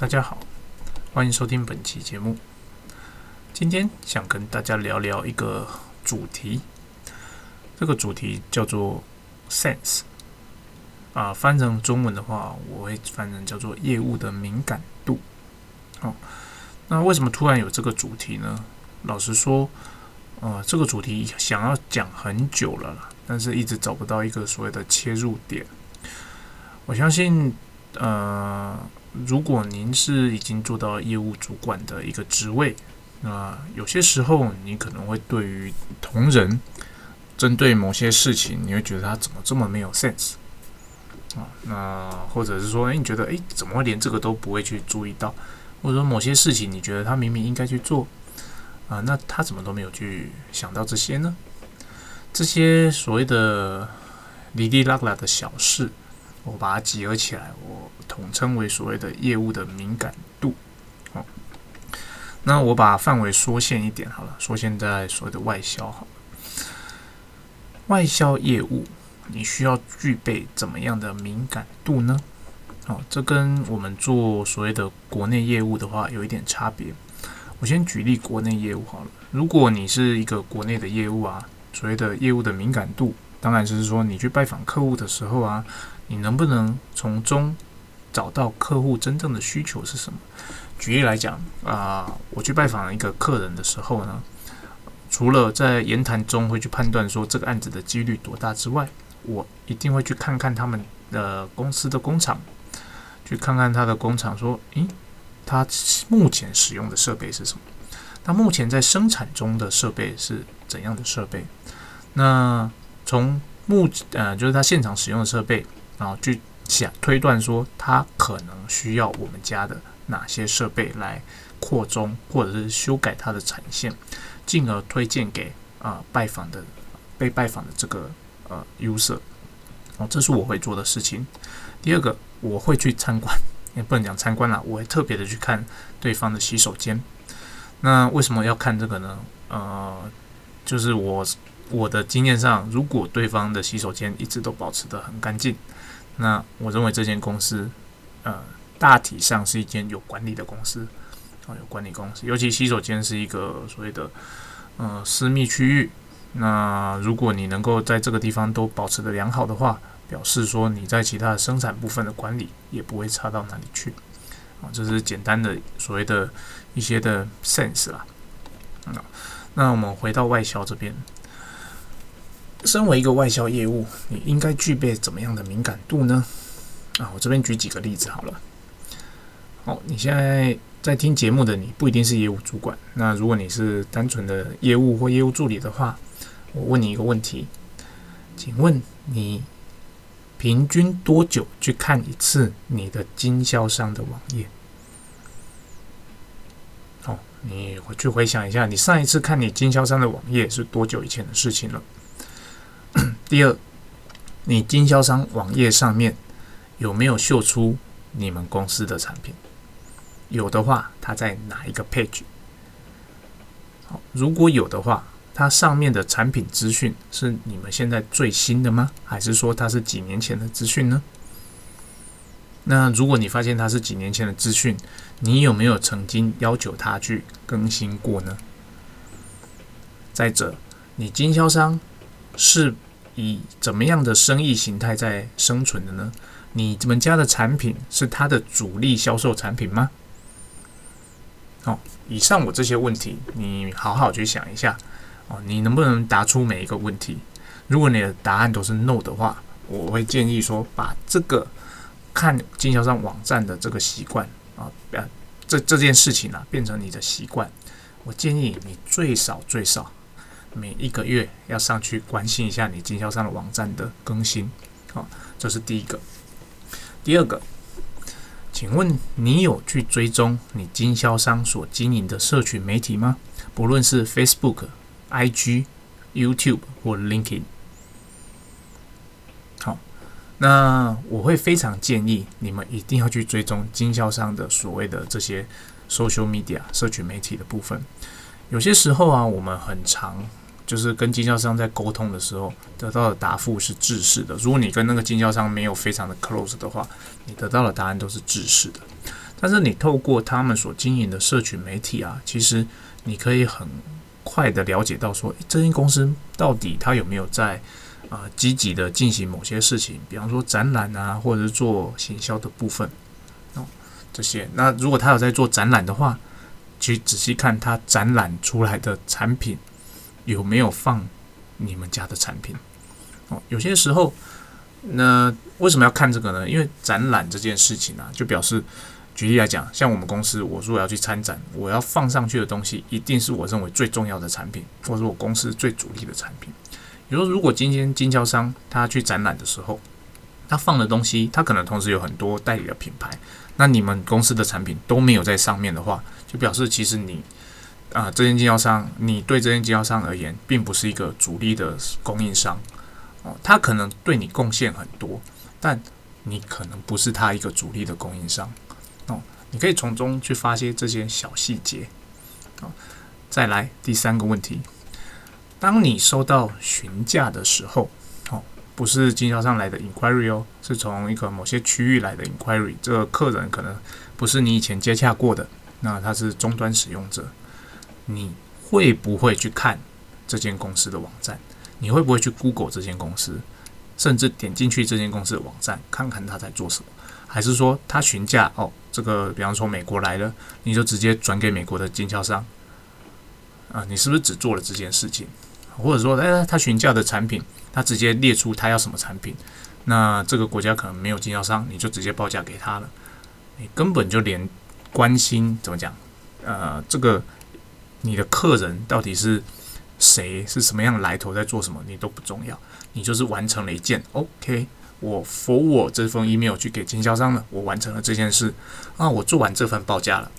大家好，欢迎收听本期节目。今天想跟大家聊聊一个主题，这个主题叫做 “sense”。啊，翻成中文的话，我会翻成叫做“业务的敏感度”。哦，那为什么突然有这个主题呢？老实说，呃，这个主题想要讲很久了，但是一直找不到一个所谓的切入点。我相信，呃。如果您是已经做到业务主管的一个职位，那有些时候你可能会对于同仁针对某些事情，你会觉得他怎么这么没有 sense 啊？那或者是说，诶，你觉得诶，怎么会连这个都不会去注意到？或者说某些事情你觉得他明明应该去做啊，那他怎么都没有去想到这些呢？这些所谓的哩哩啦啦的小事。我把它集合起来，我统称为所谓的业务的敏感度。哦，那我把范围缩限一点好了，缩限在所谓的外销好了。外销业务你需要具备怎么样的敏感度呢？哦，这跟我们做所谓的国内业务的话有一点差别。我先举例国内业务好了。如果你是一个国内的业务啊，所谓的业务的敏感度，当然就是说你去拜访客户的时候啊。你能不能从中找到客户真正的需求是什么？举例来讲啊，我去拜访一个客人的时候呢，除了在言谈中会去判断说这个案子的几率多大之外，我一定会去看看他们的公司的工厂，去看看他的工厂，说，诶，他目前使用的设备是什么？他目前在生产中的设备是怎样的设备？那从目呃，就是他现场使用的设备。然后去想推断说，他可能需要我们家的哪些设备来扩充或者是修改它的产线，进而推荐给啊拜访的被拜访的这个呃 user。哦，这是我会做的事情。第二个，我会去参观，也不能讲参观了，我会特别的去看对方的洗手间。那为什么要看这个呢？呃，就是我我的经验上，如果对方的洗手间一直都保持得很干净。那我认为这间公司，呃，大体上是一间有管理的公司，啊，有管理公司。尤其洗手间是一个所谓的，呃，私密区域。那如果你能够在这个地方都保持的良好的话，表示说你在其他的生产部分的管理也不会差到哪里去。啊，这是简单的所谓的一些的 sense 啦。啊，那我们回到外销这边。身为一个外销业务，你应该具备怎么样的敏感度呢？啊，我这边举几个例子好了。好，你现在在听节目的你不一定是业务主管，那如果你是单纯的业务或业务助理的话，我问你一个问题，请问你平均多久去看一次你的经销商的网页？好，你回去回想一下，你上一次看你经销商的网页是多久以前的事情了？第二，你经销商网页上面有没有秀出你们公司的产品？有的话，它在哪一个 page？好，如果有的话，它上面的产品资讯是你们现在最新的吗？还是说它是几年前的资讯呢？那如果你发现它是几年前的资讯，你有没有曾经要求他去更新过呢？再者，你经销商。是以怎么样的生意形态在生存的呢？你们家的产品是它的主力销售产品吗？好，以上我这些问题，你好好去想一下哦。你能不能答出每一个问题？如果你的答案都是 no 的话，我会建议说，把这个看经销商网站的这个习惯啊，这这件事情啊，变成你的习惯。我建议你最少最少。每一个月要上去关心一下你经销商的网站的更新，好，这是第一个。第二个，请问你有去追踪你经销商所经营的社群媒体吗？不论是 Facebook、IG、YouTube 或 LinkedIn。好，那我会非常建议你们一定要去追踪经销商的所谓的这些 social media 社群媒体的部分。有些时候啊，我们很常。就是跟经销商在沟通的时候得到的答复是制式的。如果你跟那个经销商没有非常的 close 的话，你得到的答案都是制式的。但是你透过他们所经营的社群媒体啊，其实你可以很快的了解到说，这间公司到底它有没有在啊积极的进行某些事情，比方说展览啊，或者是做行销的部分哦这些。那如果他有在做展览的话，去仔细看他展览出来的产品有没有放你们家的产品哦。有些时候，那为什么要看这个呢？因为展览这件事情啊，就表示举例来讲，像我们公司，我如果要去参展，我要放上去的东西，一定是我认为最重要的产品，或者我公司最主力的产品。比如说，如果今天经销商他去展览的时候，他放的东西，他可能同时有很多代理的品牌。那你们公司的产品都没有在上面的话，就表示其实你啊，这间经销商，你对这间经销商而言，并不是一个主力的供应商哦。他可能对你贡献很多，但你可能不是他一个主力的供应商哦。你可以从中去发现这些小细节哦。再来第三个问题，当你收到询价的时候。哦不是经销商来的 inquiry 哦，是从一个某些区域来的 inquiry。这个客人可能不是你以前接洽过的，那他是终端使用者。你会不会去看这间公司的网站？你会不会去 Google 这间公司，甚至点进去这间公司的网站看看他在做什么？还是说他询价哦，这个比方说美国来了，你就直接转给美国的经销商？啊，你是不是只做了这件事情？或者说，哎，他询价的产品？他直接列出他要什么产品，那这个国家可能没有经销商，你就直接报价给他了，你根本就连关心怎么讲，呃，这个你的客人到底是谁，是什么样的来头，在做什么，你都不重要，你就是完成了一件 OK，我 for 我这封 email 去给经销商了，我完成了这件事。啊，我做完这份报价了，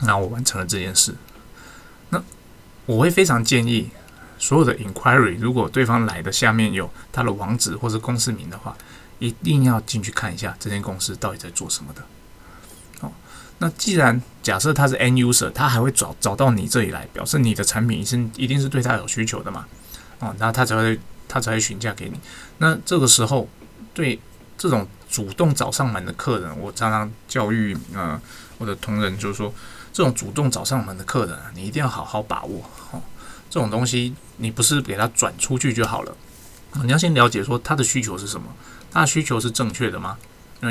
那我完成了这件事，那我会非常建议。所有的 inquiry，如果对方来的下面有他的网址或者公司名的话，一定要进去看一下这间公司到底在做什么的。好，那既然假设他是 end user，他还会找找到你这里来，表示你的产品是一定是对他有需求的嘛？哦，那他才会他才会询价给你。那这个时候，对这种主动找上门的客人，我常常教育呃我的同仁，就是说这种主动找上门的客人，你一定要好好把握哦。这种东西，你不是给他转出去就好了，你要先了解说他的需求是什么，他的需求是正确的吗？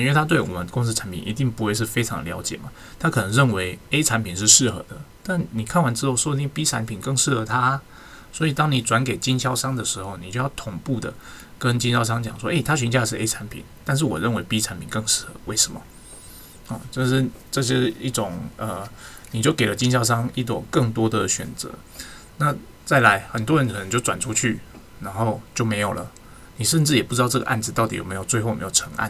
因为他对我们公司产品一定不会是非常了解嘛，他可能认为 A 产品是适合的，但你看完之后，说不定 B 产品更适合他，所以当你转给经销商的时候，你就要同步的跟经销商讲说，诶，他询价是 A 产品，但是我认为 B 产品更适合，为什么？哦，这是这是一种呃，你就给了经销商一朵更多的选择，那。再来，很多人可能就转出去，然后就没有了。你甚至也不知道这个案子到底有没有最后有没有成案，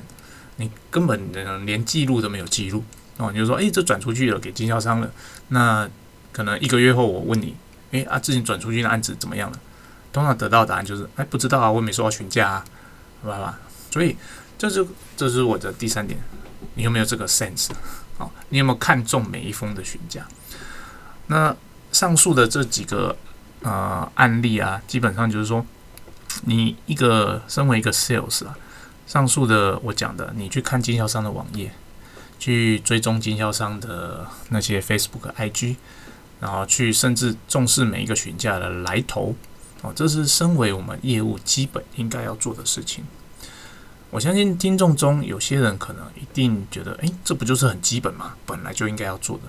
你根本连记录都没有记录哦。你就说，诶，这转出去了，给经销商了。那可能一个月后我问你，诶，啊，之前转出去的案子怎么样了？通常得到答案就是，哎，不知道啊，我没收到询价啊，好吧？所以这是这是我的第三点，你有没有这个 sense？哦，你有没有看中每一封的询价？那上述的这几个。呃，案例啊，基本上就是说，你一个身为一个 sales 啊，上述的我讲的，你去看经销商的网页，去追踪经销商的那些 Facebook、IG，然后去甚至重视每一个询价的来头，哦，这是身为我们业务基本应该要做的事情。我相信听众中有些人可能一定觉得，诶，这不就是很基本吗？本来就应该要做的，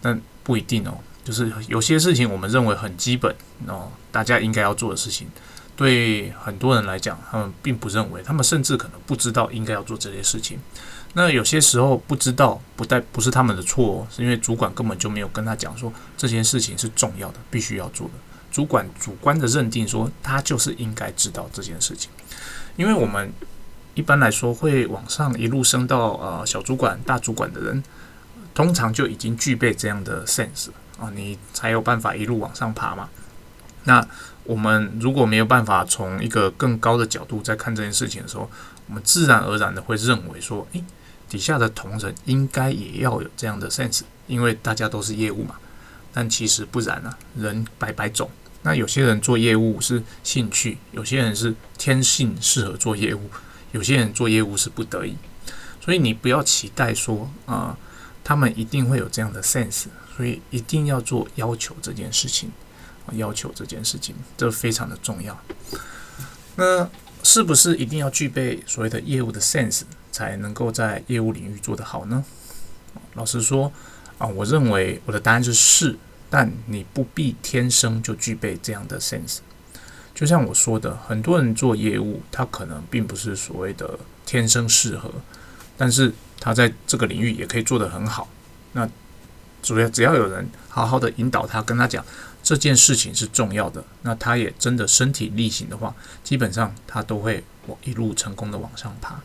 但不一定哦。就是有些事情我们认为很基本哦，大家应该要做的事情，对很多人来讲，他们并不认为，他们甚至可能不知道应该要做这些事情。那有些时候不知道，不带不是他们的错，是因为主管根本就没有跟他讲说这件事情是重要的，必须要做的。主管主观的认定说他就是应该知道这件事情，因为我们一般来说会往上一路升到呃小主管、大主管的人，通常就已经具备这样的 sense。啊，你才有办法一路往上爬嘛。那我们如果没有办法从一个更高的角度在看这件事情的时候，我们自然而然的会认为说，诶，底下的同仁应该也要有这样的 sense，因为大家都是业务嘛。但其实不然啊，人百百种。那有些人做业务是兴趣，有些人是天性适合做业务，有些人做业务是不得已。所以你不要期待说啊。他们一定会有这样的 sense，所以一定要做要求这件事情，要求这件事情，这非常的重要。那是不是一定要具备所谓的业务的 sense 才能够在业务领域做得好呢？老实说啊，我认为我的答案是是，但你不必天生就具备这样的 sense。就像我说的，很多人做业务，他可能并不是所谓的天生适合，但是他在这个领域也可以做得很好。那主要只要有人好好的引导他，跟他讲这件事情是重要的，那他也真的身体力行的话，基本上他都会往一路成功的往上爬。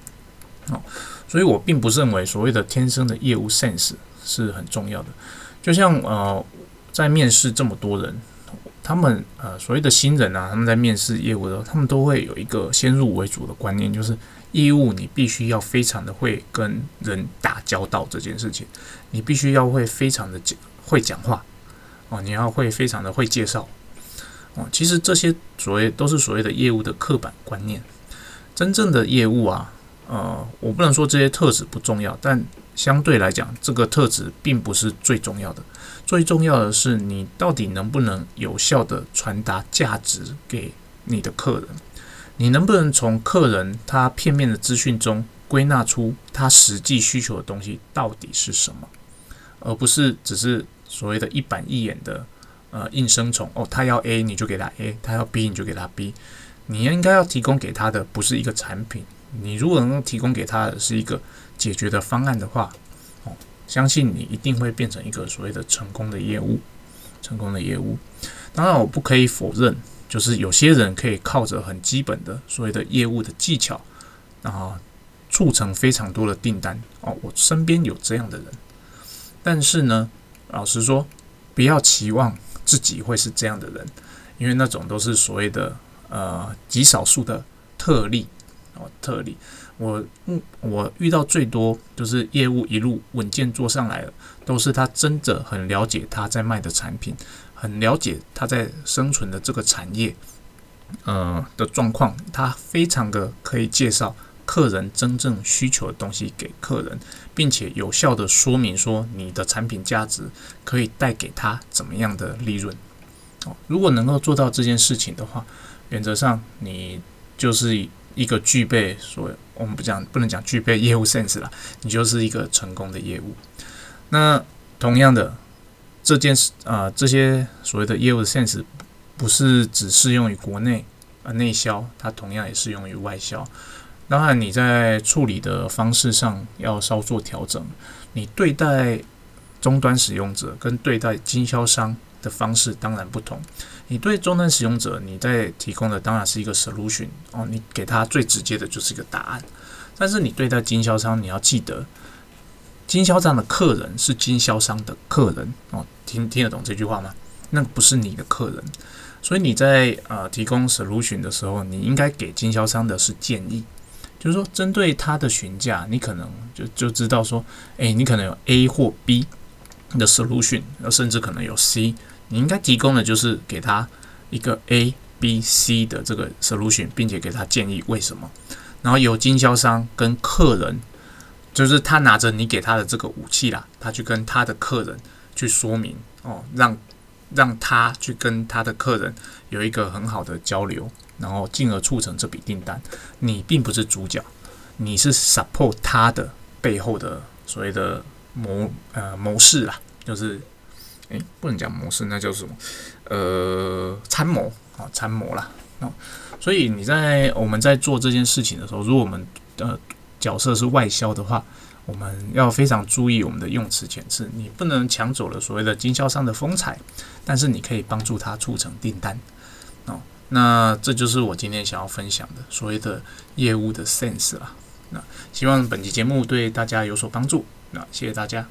哦，所以我并不认为所谓的天生的业务 sense 是很重要的。就像呃，在面试这么多人。他们呃所谓的新人啊，他们在面试业务的时候，他们都会有一个先入为主的观念，就是业务你必须要非常的会跟人打交道这件事情，你必须要会非常的讲会讲话哦，你要会非常的会介绍哦。其实这些所谓都是所谓的业务的刻板观念，真正的业务啊，呃，我不能说这些特质不重要，但相对来讲，这个特质并不是最重要的。最重要的是，你到底能不能有效的传达价值给你的客人？你能不能从客人他片面的资讯中归纳出他实际需求的东西到底是什么，而不是只是所谓的一板一眼的呃应声虫哦，他要 A 你就给他 A，他要 B 你就给他 B。你应该要提供给他的不是一个产品，你如果能够提供给他的是一个解决的方案的话。哦相信你一定会变成一个所谓的成功的业务，成功的业务。当然，我不可以否认，就是有些人可以靠着很基本的所谓的业务的技巧，然后促成非常多的订单。哦，我身边有这样的人。但是呢，老实说，不要期望自己会是这样的人，因为那种都是所谓的呃极少数的特例哦，特例。我嗯，我遇到最多就是业务一路稳健做上来了，都是他真的很了解他在卖的产品，很了解他在生存的这个产业，呃的状况，他非常的可以介绍客人真正需求的东西给客人，并且有效的说明说你的产品价值可以带给他怎么样的利润。哦，如果能够做到这件事情的话，原则上你就是一个具备所。我们不讲，不能讲具备业务 sense 了，你就是一个成功的业务。那同样的，这件事啊，这些所谓的业务 sense 不是只适用于国内啊内销，它同样也适用于外销。当然，你在处理的方式上要稍作调整。你对待终端使用者跟对待经销商的方式当然不同。你对终端使用者，你在提供的当然是一个 solution 哦，你给他最直接的就是一个答案。但是你对待经销商，你要记得，经销商的客人是经销商的客人哦，听听得懂这句话吗？那不是你的客人，所以你在呃提供 solution 的时候，你应该给经销商的是建议，就是说针对他的询价，你可能就就知道说，诶，你可能有 A 或 B 的 solution，甚至可能有 C。你应该提供的就是给他一个 A、B、C 的这个 solution，并且给他建议为什么。然后由经销商跟客人，就是他拿着你给他的这个武器啦，他去跟他的客人去说明哦，让让他去跟他的客人有一个很好的交流，然后进而促成这笔订单。你并不是主角，你是 support 他的背后的所谓的谋呃谋士啦，就是。诶，不能讲模式，那叫什么？呃，参谋啊，参谋啦。哦，所以你在我们在做这件事情的时候，如果我们的角色是外销的话，我们要非常注意我们的用词遣词。你不能抢走了所谓的经销商的风采，但是你可以帮助他促成订单。哦，那这就是我今天想要分享的所谓的业务的 sense 啦。那希望本期节目对大家有所帮助。那谢谢大家。